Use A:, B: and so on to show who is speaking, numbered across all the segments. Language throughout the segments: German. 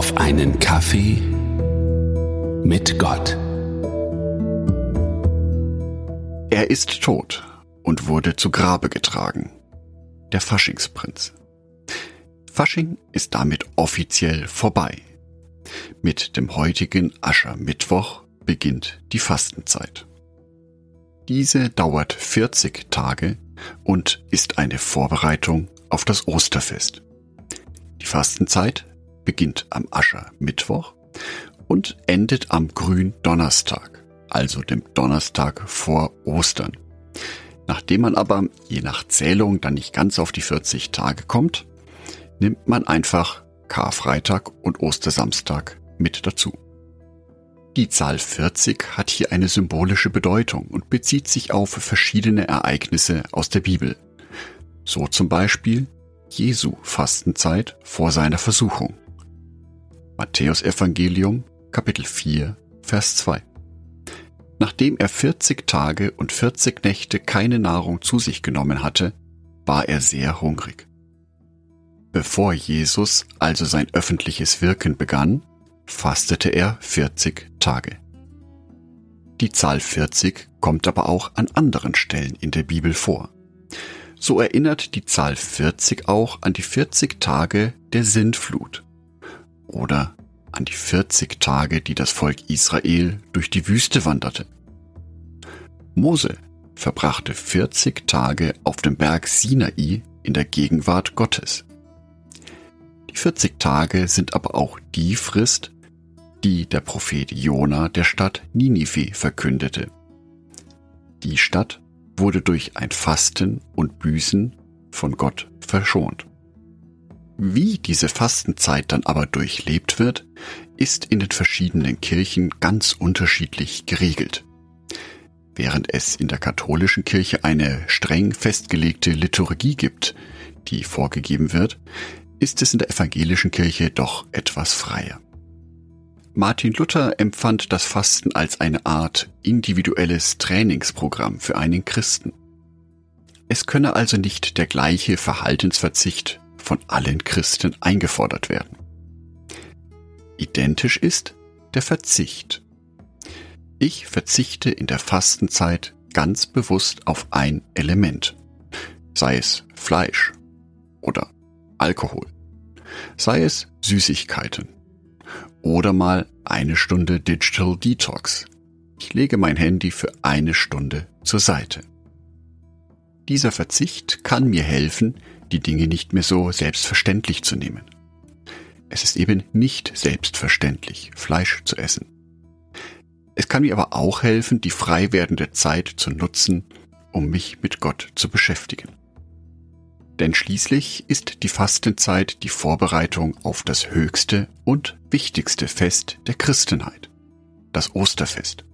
A: auf einen Kaffee mit Gott.
B: Er ist tot und wurde zu Grabe getragen. Der Faschingsprinz. Fasching ist damit offiziell vorbei. Mit dem heutigen Aschermittwoch beginnt die Fastenzeit. Diese dauert 40 Tage und ist eine Vorbereitung auf das Osterfest. Die Fastenzeit beginnt am Aschermittwoch und endet am Gründonnerstag, also dem Donnerstag vor Ostern. Nachdem man aber je nach Zählung dann nicht ganz auf die 40 Tage kommt, nimmt man einfach Karfreitag und Ostersamstag mit dazu. Die Zahl 40 hat hier eine symbolische Bedeutung und bezieht sich auf verschiedene Ereignisse aus der Bibel. So zum Beispiel Jesu Fastenzeit vor seiner Versuchung. Matthäus Evangelium Kapitel 4 Vers 2. Nachdem er 40 Tage und 40 Nächte keine Nahrung zu sich genommen hatte, war er sehr hungrig. Bevor Jesus also sein öffentliches Wirken begann, fastete er 40 Tage. Die Zahl 40 kommt aber auch an anderen Stellen in der Bibel vor. So erinnert die Zahl 40 auch an die 40 Tage der Sintflut oder an die 40 Tage, die das Volk Israel durch die Wüste wanderte. Mose verbrachte 40 Tage auf dem Berg Sinai in der Gegenwart Gottes. Die 40 Tage sind aber auch die Frist, die der Prophet Jona der Stadt Ninive verkündete. Die Stadt wurde durch ein Fasten und Büßen von Gott verschont. Wie diese Fastenzeit dann aber durchlebt wird, ist in den verschiedenen Kirchen ganz unterschiedlich geregelt. Während es in der katholischen Kirche eine streng festgelegte Liturgie gibt, die vorgegeben wird, ist es in der evangelischen Kirche doch etwas freier. Martin Luther empfand das Fasten als eine Art individuelles Trainingsprogramm für einen Christen. Es könne also nicht der gleiche Verhaltensverzicht von allen Christen eingefordert werden. Identisch ist der Verzicht. Ich verzichte in der Fastenzeit ganz bewusst auf ein Element, sei es Fleisch oder Alkohol, sei es Süßigkeiten oder mal eine Stunde Digital Detox. Ich lege mein Handy für eine Stunde zur Seite. Dieser Verzicht kann mir helfen, die Dinge nicht mehr so selbstverständlich zu nehmen. Es ist eben nicht selbstverständlich, Fleisch zu essen. Es kann mir aber auch helfen, die frei werdende Zeit zu nutzen, um mich mit Gott zu beschäftigen. Denn schließlich ist die Fastenzeit die Vorbereitung auf das höchste und wichtigste Fest der Christenheit, das Osterfest.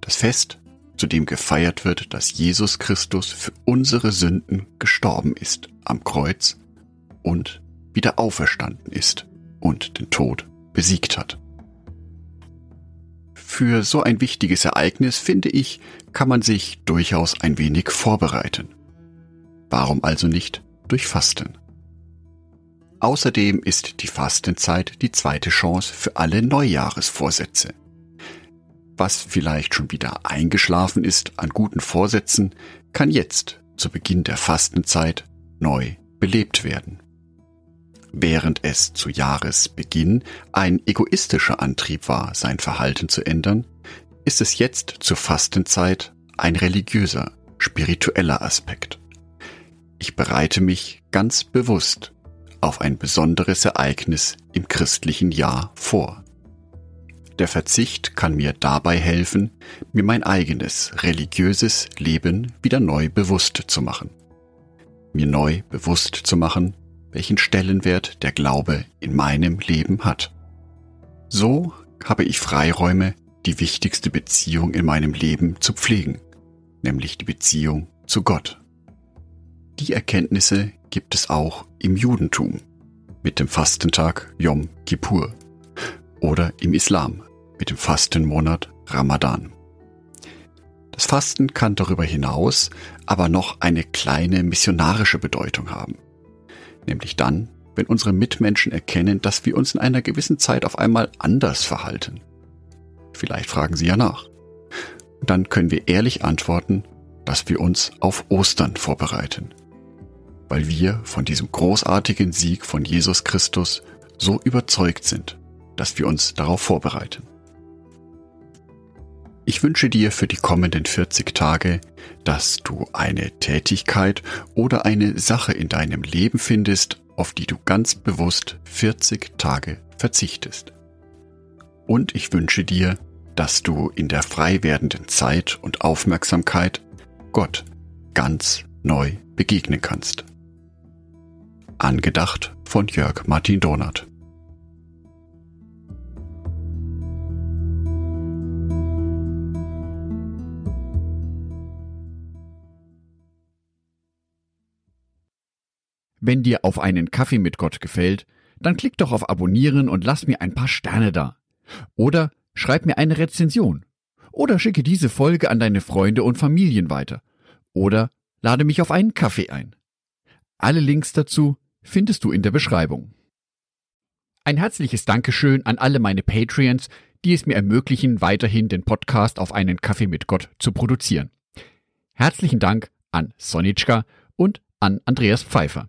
B: Das Fest, zu dem gefeiert wird, dass Jesus Christus für unsere Sünden gestorben ist am Kreuz und wieder auferstanden ist und den Tod besiegt hat. Für so ein wichtiges Ereignis, finde ich, kann man sich durchaus ein wenig vorbereiten. Warum also nicht durch Fasten? Außerdem ist die Fastenzeit die zweite Chance für alle Neujahresvorsätze. Was vielleicht schon wieder eingeschlafen ist an guten Vorsätzen, kann jetzt zu Beginn der Fastenzeit neu belebt werden. Während es zu Jahresbeginn ein egoistischer Antrieb war, sein Verhalten zu ändern, ist es jetzt zur Fastenzeit ein religiöser, spiritueller Aspekt. Ich bereite mich ganz bewusst auf ein besonderes Ereignis im christlichen Jahr vor. Der Verzicht kann mir dabei helfen, mir mein eigenes religiöses Leben wieder neu bewusst zu machen. Mir neu bewusst zu machen, welchen Stellenwert der Glaube in meinem Leben hat. So habe ich Freiräume, die wichtigste Beziehung in meinem Leben zu pflegen, nämlich die Beziehung zu Gott. Die Erkenntnisse gibt es auch im Judentum mit dem Fastentag Yom Kippur oder im Islam mit dem Fastenmonat Ramadan. Das Fasten kann darüber hinaus aber noch eine kleine missionarische Bedeutung haben, nämlich dann, wenn unsere Mitmenschen erkennen, dass wir uns in einer gewissen Zeit auf einmal anders verhalten. Vielleicht fragen sie ja nach. Dann können wir ehrlich antworten, dass wir uns auf Ostern vorbereiten, weil wir von diesem großartigen Sieg von Jesus Christus so überzeugt sind, dass wir uns darauf vorbereiten. Ich wünsche dir für die kommenden 40 Tage, dass du eine Tätigkeit oder eine Sache in deinem Leben findest, auf die du ganz bewusst 40 Tage verzichtest. Und ich wünsche dir, dass du in der frei werdenden Zeit und Aufmerksamkeit Gott ganz neu begegnen kannst. Angedacht von Jörg Martin Donat.
C: Wenn dir auf einen Kaffee mit Gott gefällt, dann klick doch auf Abonnieren und lass mir ein paar Sterne da. Oder schreib mir eine Rezension. Oder schicke diese Folge an deine Freunde und Familien weiter. Oder lade mich auf einen Kaffee ein. Alle Links dazu findest du in der Beschreibung. Ein herzliches Dankeschön an alle meine Patreons, die es mir ermöglichen, weiterhin den Podcast auf einen Kaffee mit Gott zu produzieren. Herzlichen Dank an Sonitschka und an Andreas Pfeiffer.